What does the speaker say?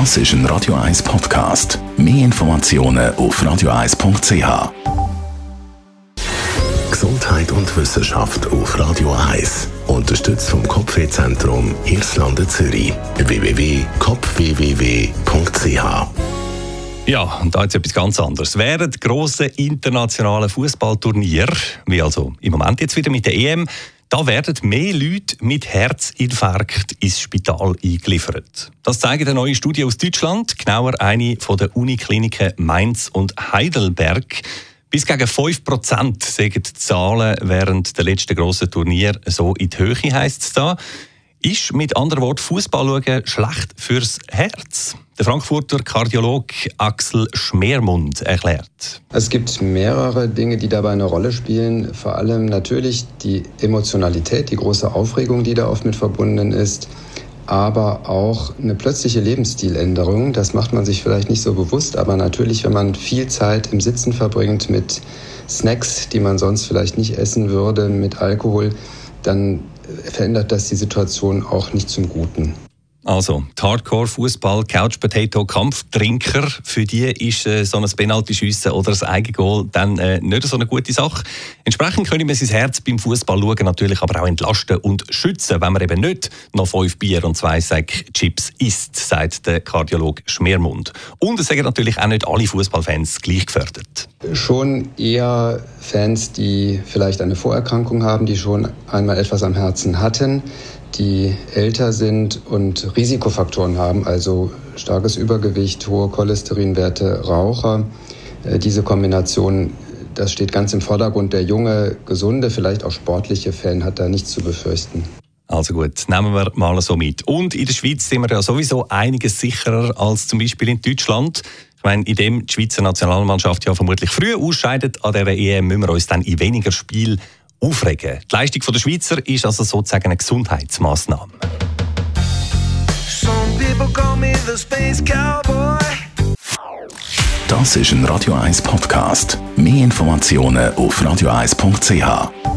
Das ist ein Radio 1 Podcast. Mehr Informationen auf radio1.ch. Gesundheit und Wissenschaft auf Radio 1. Unterstützt vom Kopfwehzentrum Irlande Zürich. www.kopfwww.ch ja, und da jetzt etwas ganz anderes. Während grossen internationalen Fußballturnier, wie also im Moment jetzt wieder mit der EM, da werden mehr Leute mit Herzinfarkt ins Spital eingeliefert. Das zeigen eine neue Studie aus Deutschland, genauer eine von der Unikliniken Mainz und Heidelberg. Bis gegen 5% sagen die Zahlen während der letzten grossen Turnier so in die Höhe, heisst es da. Ist mit anderen Worten Fußball schauen schlecht fürs Herz? Der Frankfurter Kardiologe Axel Schmermund erklärt. Es gibt mehrere Dinge, die dabei eine Rolle spielen. Vor allem natürlich die Emotionalität, die große Aufregung, die da oft mit verbunden ist. Aber auch eine plötzliche Lebensstiländerung. Das macht man sich vielleicht nicht so bewusst. Aber natürlich, wenn man viel Zeit im Sitzen verbringt mit Snacks, die man sonst vielleicht nicht essen würde, mit Alkohol, dann verändert das die Situation auch nicht zum Guten. Also, die Hardcore-Fußball, Couch-Potato-Kampftrinker, für die ist äh, so ein Penalty-Schiessen oder ein Eigengoal dann äh, nicht so eine gute Sache. Entsprechend können wir sein Herz beim Fußball schauen, natürlich aber auch entlasten und schützen, wenn man eben nicht noch fünf Bier und zwei Säcke Chips isst, sagt der Kardiologe Schmermund. Und es sagen natürlich auch nicht alle Fußballfans gleich gefördert. Schon eher Fans, die vielleicht eine Vorerkrankung haben, die schon einmal etwas am Herzen hatten die älter sind und Risikofaktoren haben, also starkes Übergewicht, hohe Cholesterinwerte, Raucher. Äh, diese Kombination, das steht ganz im Vordergrund. Der junge, gesunde, vielleicht auch sportliche Fan hat da nichts zu befürchten. Also gut, nehmen wir mal so mit. Und in der Schweiz sind wir ja sowieso einiges sicherer als zum Beispiel in Deutschland. Ich meine, in dem die Schweizer Nationalmannschaft ja vermutlich früh ausscheidet an der EM, müssen wir uns dann in weniger Spiel aufregen. Die Leistung der Schweizer ist also sozusagen eine Gesundheitsmaßnahme. Das ist ein Radio 1 Podcast. Mehr Informationen auf radio1.ch.